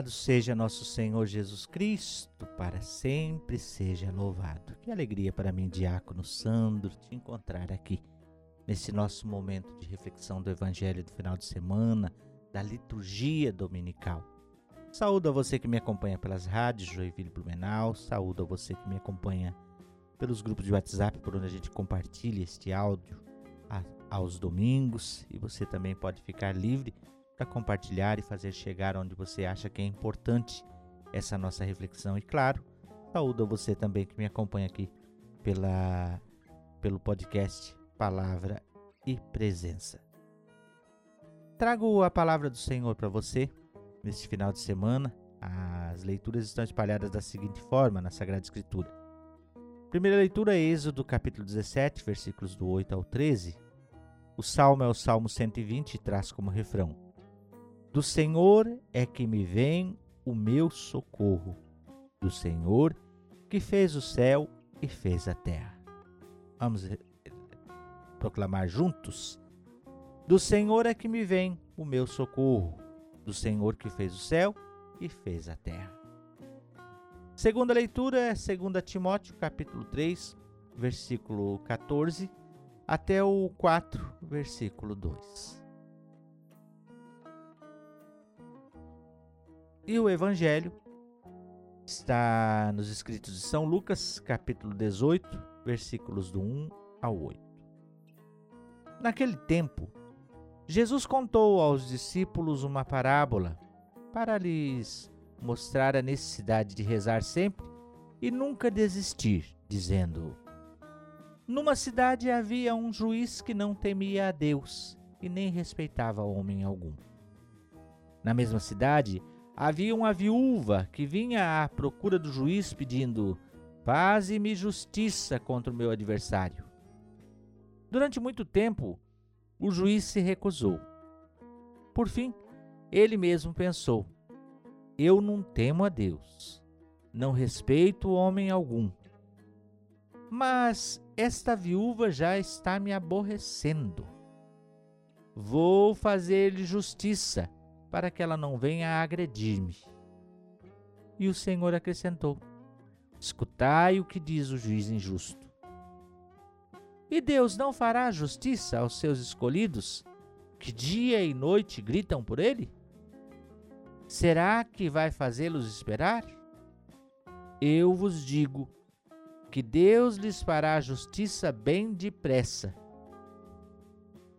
Louvado seja nosso Senhor Jesus Cristo, para sempre seja louvado. Que alegria para mim, Diácono Sandro, te encontrar aqui nesse nosso momento de reflexão do Evangelho do final de semana, da liturgia dominical. Saúdo a você que me acompanha pelas rádios Joinville Blumenau, saúdo a você que me acompanha pelos grupos de WhatsApp por onde a gente compartilha este áudio aos domingos e você também pode ficar livre para compartilhar e fazer chegar onde você acha que é importante essa nossa reflexão. E claro, saúdo a você também que me acompanha aqui pela, pelo podcast Palavra e Presença. Trago a palavra do Senhor para você neste final de semana. As leituras estão espalhadas da seguinte forma na Sagrada Escritura. Primeira leitura é Êxodo capítulo 17, versículos do 8 ao 13. O salmo é o Salmo 120 e traz como refrão: do Senhor é que me vem o meu socorro, do Senhor que fez o céu e fez a terra. Vamos proclamar juntos? Do Senhor é que me vem o meu socorro, do Senhor que fez o céu e fez a terra. Segunda leitura é 2 Timóteo, capítulo 3, versículo 14, até o 4, versículo 2. E o Evangelho está nos escritos de São Lucas, capítulo 18, versículos do 1 ao 8. Naquele tempo, Jesus contou aos discípulos uma parábola para lhes mostrar a necessidade de rezar sempre e nunca desistir, dizendo: Numa cidade havia um juiz que não temia a Deus e nem respeitava homem algum. Na mesma cidade havia uma viúva que vinha à procura do juiz pedindo: Faze-me justiça contra o meu adversário. Durante muito tempo, o juiz se recusou. Por fim, ele mesmo pensou: Eu não temo a Deus, não respeito homem algum. Mas esta viúva já está me aborrecendo. Vou fazer-lhe justiça para que ela não venha agredir-me. E o Senhor acrescentou: Escutai o que diz o juiz injusto. E Deus não fará justiça aos seus escolhidos, que dia e noite gritam por ele? Será que vai fazê-los esperar? Eu vos digo que Deus lhes fará justiça bem depressa.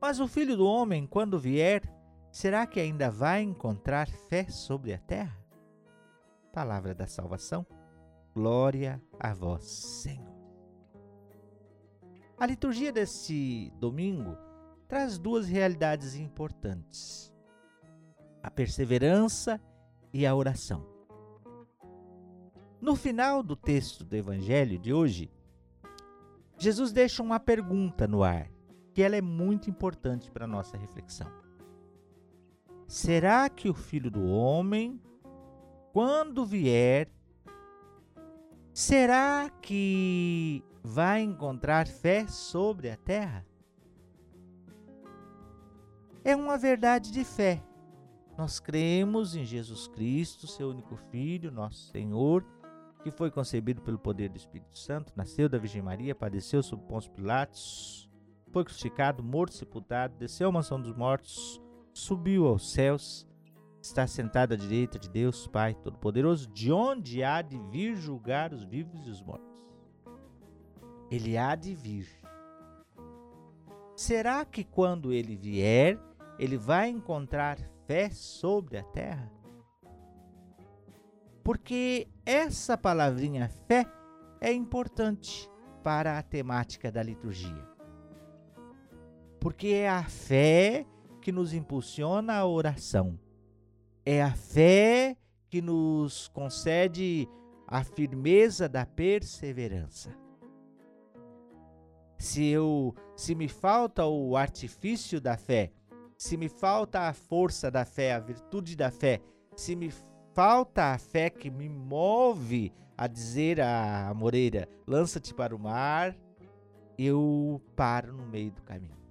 Mas o filho do homem, quando vier, Será que ainda vai encontrar fé sobre a terra? Palavra da salvação. Glória a vós, Senhor. A liturgia deste domingo traz duas realidades importantes: a perseverança e a oração. No final do texto do evangelho de hoje, Jesus deixa uma pergunta no ar, que ela é muito importante para a nossa reflexão. Será que o filho do homem, quando vier, será que vai encontrar fé sobre a terra? É uma verdade de fé. Nós cremos em Jesus Cristo, seu único Filho, nosso Senhor, que foi concebido pelo poder do Espírito Santo, nasceu da Virgem Maria, padeceu sob Pôncio Pilatos, foi crucificado, morto, sepultado, desceu à mansão dos mortos, subiu aos céus, está sentado à direita de Deus Pai Todo-Poderoso, de onde há de vir julgar os vivos e os mortos. Ele há de vir. Será que quando ele vier, ele vai encontrar fé sobre a terra? Porque essa palavrinha fé é importante para a temática da liturgia. Porque é a fé que nos impulsiona a oração. É a fé que nos concede a firmeza da perseverança. Se eu, se me falta o artifício da fé, se me falta a força da fé, a virtude da fé, se me falta a fé que me move a dizer à moreira: lança-te para o mar, eu paro no meio do caminho.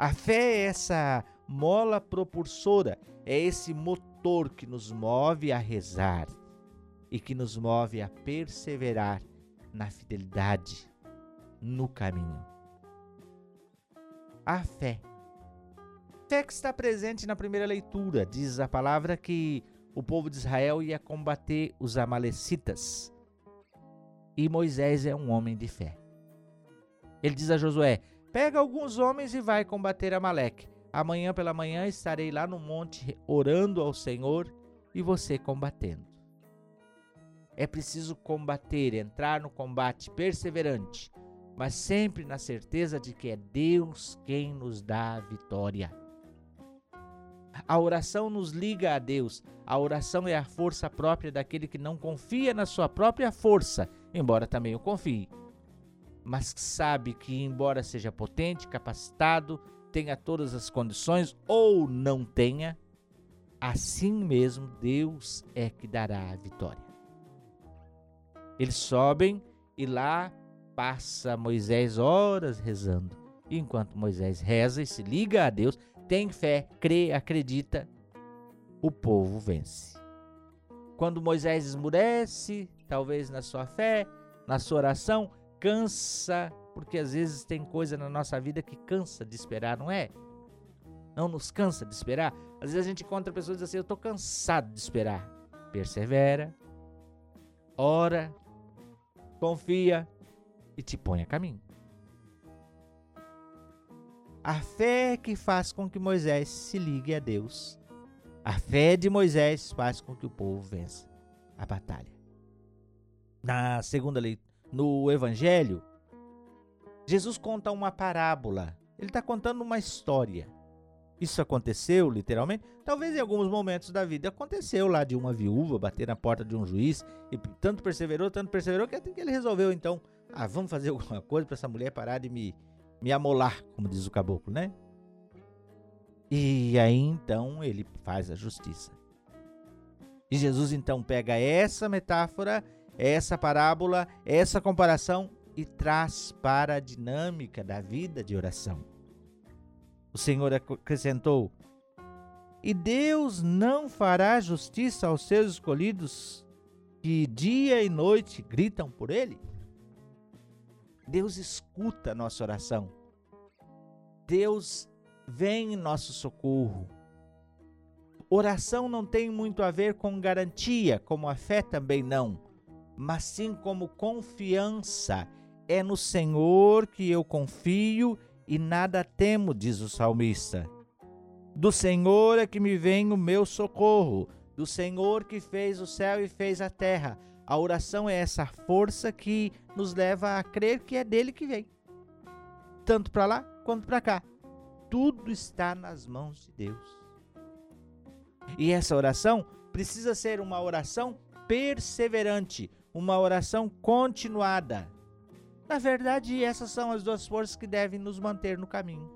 A fé é essa mola propulsora, é esse motor que nos move a rezar e que nos move a perseverar na fidelidade, no caminho. A fé. Fé que está presente na primeira leitura, diz a palavra que o povo de Israel ia combater os Amalecitas. E Moisés é um homem de fé. Ele diz a Josué: Pega alguns homens e vai combater Amaleque. Amanhã pela manhã estarei lá no monte orando ao Senhor e você combatendo. É preciso combater, entrar no combate perseverante, mas sempre na certeza de que é Deus quem nos dá a vitória. A oração nos liga a Deus. A oração é a força própria daquele que não confia na sua própria força, embora também o confie. Mas sabe que, embora seja potente, capacitado, tenha todas as condições ou não tenha, assim mesmo Deus é que dará a vitória. Eles sobem e lá passa Moisés horas rezando. E enquanto Moisés reza e se liga a Deus, tem fé, crê, acredita, o povo vence. Quando Moisés esmurece, talvez na sua fé, na sua oração, cansa, porque às vezes tem coisa na nossa vida que cansa de esperar, não é? Não nos cansa de esperar. Às vezes a gente encontra pessoas e diz assim: Eu estou cansado de esperar. Persevera, ora, confia e te põe a caminho. A fé que faz com que Moisés se ligue a Deus. A fé de Moisés faz com que o povo vença a batalha. Na segunda leitura, no Evangelho, Jesus conta uma parábola. Ele está contando uma história. Isso aconteceu, literalmente? Talvez em alguns momentos da vida aconteceu lá de uma viúva bater na porta de um juiz e tanto perseverou, tanto perseverou que até que ele resolveu então, ah, vamos fazer alguma coisa para essa mulher parar de me me amolar, como diz o caboclo, né? E aí então ele faz a justiça. E Jesus então pega essa metáfora, essa parábola, essa comparação e traz para a dinâmica da vida de oração. O Senhor acrescentou: E Deus não fará justiça aos seus escolhidos que dia e noite gritam por ele? Deus escuta a nossa oração. Deus vem em nosso socorro. Oração não tem muito a ver com garantia, como a fé também não, mas sim como confiança. É no Senhor que eu confio e nada temo, diz o salmista. Do Senhor é que me vem o meu socorro, do Senhor que fez o céu e fez a terra. A oração é essa força que nos leva a crer que é dele que vem. Tanto para lá quanto para cá. Tudo está nas mãos de Deus. E essa oração precisa ser uma oração perseverante, uma oração continuada. Na verdade, essas são as duas forças que devem nos manter no caminho.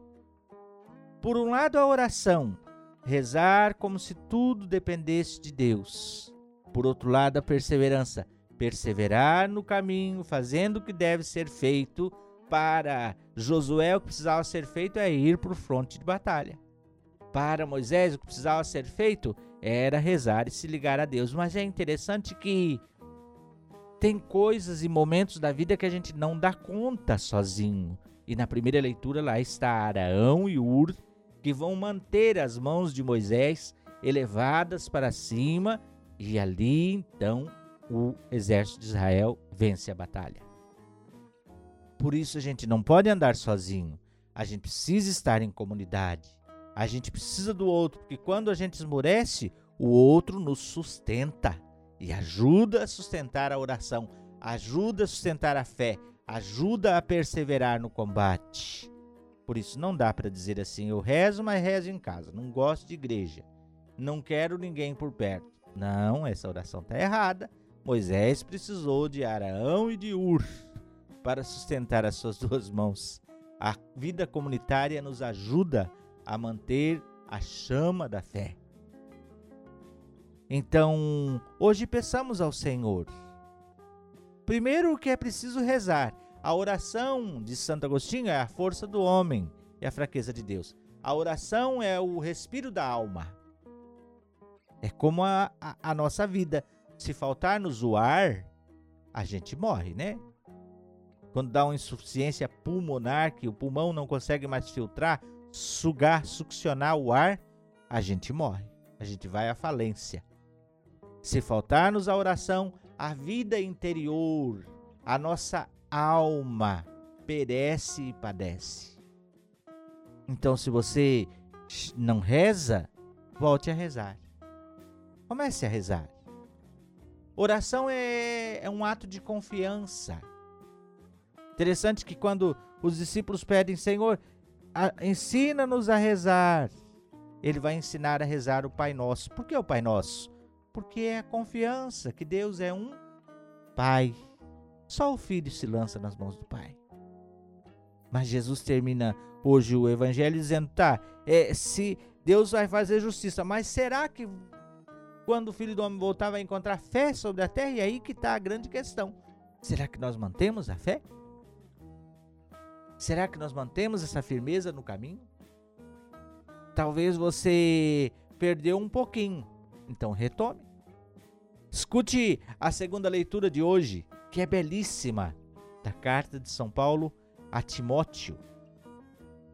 Por um lado, a oração, rezar como se tudo dependesse de Deus. Por outro lado, a perseverança. Perseverar no caminho, fazendo o que deve ser feito. Para Josué, o que precisava ser feito é ir para o fronte de batalha. Para Moisés, o que precisava ser feito era rezar e se ligar a Deus. Mas é interessante que tem coisas e momentos da vida que a gente não dá conta sozinho. E na primeira leitura lá está Araão e Ur, que vão manter as mãos de Moisés elevadas para cima e ali então o exército de Israel vence a batalha. Por isso a gente não pode andar sozinho. A gente precisa estar em comunidade. A gente precisa do outro, porque quando a gente esmorece, o outro nos sustenta e ajuda a sustentar a oração, ajuda a sustentar a fé, ajuda a perseverar no combate. Por isso não dá para dizer assim: eu rezo, mas rezo em casa, não gosto de igreja, não quero ninguém por perto. Não, essa oração está errada. Moisés precisou de Araão e de Ur para sustentar as suas duas mãos. A vida comunitária nos ajuda a manter a chama da fé. Então, hoje peçamos ao Senhor. Primeiro, que é preciso rezar. A oração de Santo Agostinho é a força do homem e a fraqueza de Deus. A oração é o respiro da alma É como a, a, a nossa vida. Se faltar-nos o ar, a gente morre, né? Quando dá uma insuficiência pulmonar, que o pulmão não consegue mais filtrar, sugar, succionar o ar, a gente morre. A gente vai à falência. Se faltar-nos a oração, a vida interior, a nossa alma perece e padece. Então, se você não reza, volte a rezar. Comece a rezar. Oração é, é um ato de confiança. Interessante que quando os discípulos pedem, Senhor, ensina-nos a rezar, ele vai ensinar a rezar o Pai Nosso. Por que o Pai Nosso? Porque é a confiança que Deus é um Pai. Só o Filho se lança nas mãos do Pai. Mas Jesus termina hoje o Evangelho dizendo: tá, é, se Deus vai fazer justiça, mas será que quando o Filho do Homem voltar vai encontrar fé sobre a terra? E aí que está a grande questão. Será que nós mantemos a fé? Será que nós mantemos essa firmeza no caminho? Talvez você perdeu um pouquinho, então retome. Escute a segunda leitura de hoje, que é belíssima, da carta de São Paulo a Timóteo.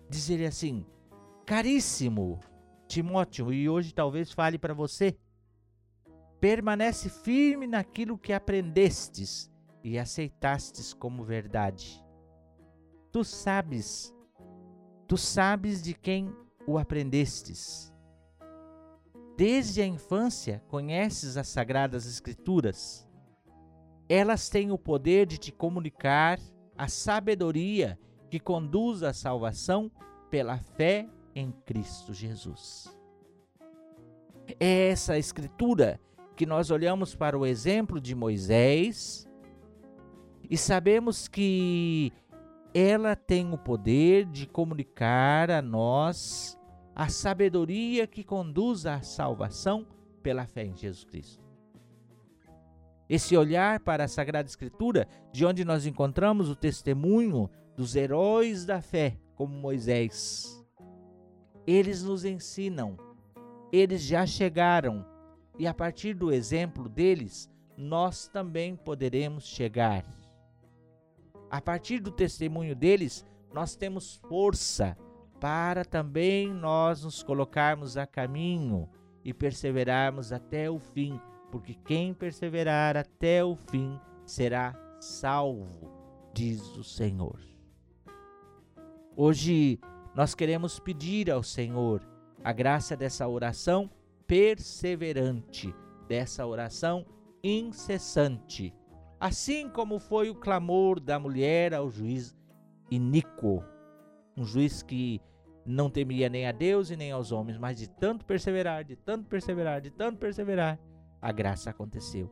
Diz ele assim: Caríssimo Timóteo, e hoje talvez fale para você, permanece firme naquilo que aprendestes e aceitastes como verdade. Tu sabes, tu sabes de quem o aprendestes Desde a infância conheces as Sagradas Escrituras. Elas têm o poder de te comunicar a sabedoria que conduz à salvação pela fé em Cristo Jesus. É essa escritura que nós olhamos para o exemplo de Moisés e sabemos que ela tem o poder de comunicar a nós a sabedoria que conduz à salvação pela fé em Jesus Cristo. Esse olhar para a Sagrada Escritura, de onde nós encontramos o testemunho dos heróis da fé, como Moisés. Eles nos ensinam, eles já chegaram, e a partir do exemplo deles, nós também poderemos chegar. A partir do testemunho deles, nós temos força para também nós nos colocarmos a caminho e perseverarmos até o fim, porque quem perseverar até o fim será salvo, diz o Senhor. Hoje nós queremos pedir ao Senhor a graça dessa oração perseverante, dessa oração incessante, assim como foi o clamor da mulher ao juiz iníquo, um juiz que não temia nem a Deus e nem aos homens, mas de tanto perseverar, de tanto perseverar, de tanto perseverar, a graça aconteceu.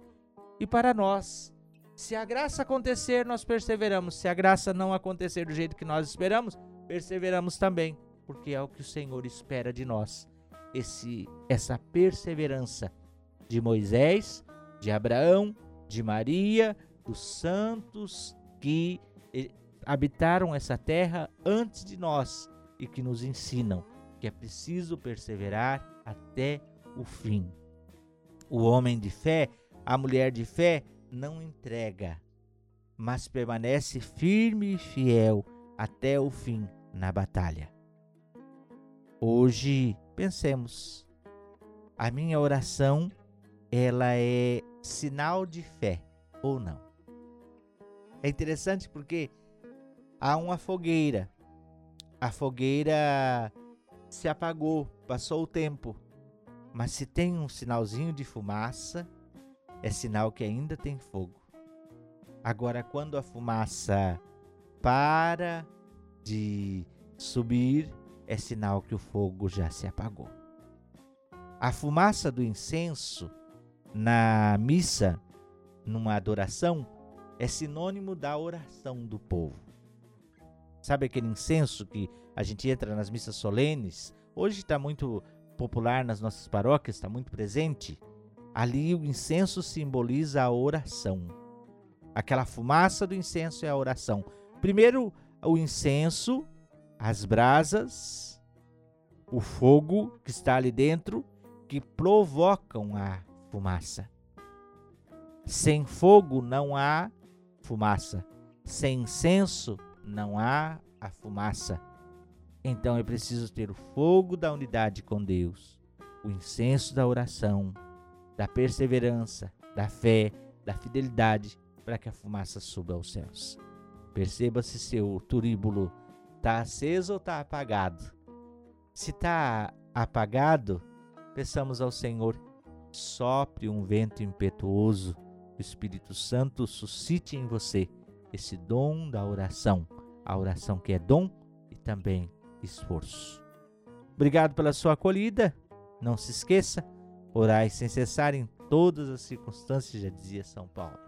E para nós, se a graça acontecer, nós perseveramos. Se a graça não acontecer do jeito que nós esperamos, perseveramos também, porque é o que o Senhor espera de nós. Esse essa perseverança de Moisés, de Abraão, de Maria, dos santos que eh, habitaram essa terra antes de nós e que nos ensinam que é preciso perseverar até o fim. O homem de fé, a mulher de fé, não entrega, mas permanece firme e fiel até o fim na batalha. Hoje, pensemos, a minha oração, ela é sinal de fé ou não? É interessante porque há uma fogueira a fogueira se apagou, passou o tempo. Mas se tem um sinalzinho de fumaça, é sinal que ainda tem fogo. Agora, quando a fumaça para de subir, é sinal que o fogo já se apagou. A fumaça do incenso na missa, numa adoração, é sinônimo da oração do povo. Sabe aquele incenso que a gente entra nas missas solenes? Hoje está muito popular nas nossas paróquias, está muito presente. Ali o incenso simboliza a oração. Aquela fumaça do incenso é a oração. Primeiro, o incenso, as brasas, o fogo que está ali dentro, que provocam a fumaça. Sem fogo não há fumaça. Sem incenso não há a fumaça. Então é preciso ter o fogo da unidade com Deus, o incenso da oração, da perseverança, da fé, da fidelidade, para que a fumaça suba aos céus. Perceba se seu turíbulo está aceso ou está apagado. Se está apagado, peçamos ao Senhor sopre um vento impetuoso, o Espírito Santo suscite em você esse dom da oração, a oração que é dom e também esforço. Obrigado pela sua acolhida. Não se esqueça, orai sem cessar em todas as circunstâncias, já dizia São Paulo.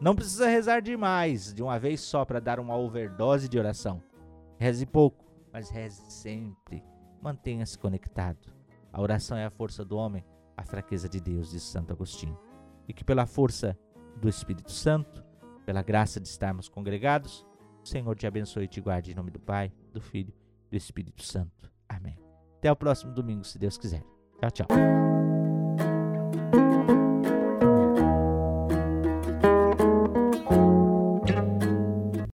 Não precisa rezar demais, de uma vez só, para dar uma overdose de oração. Reze pouco, mas reze sempre. Mantenha-se conectado. A oração é a força do homem, a fraqueza de Deus, diz Santo Agostinho. E que pela força do Espírito Santo, pela graça de estarmos congregados, Senhor te abençoe e te guarde em nome do Pai, do Filho e do Espírito Santo. Amém. Até o próximo domingo, se Deus quiser. Tchau, tchau.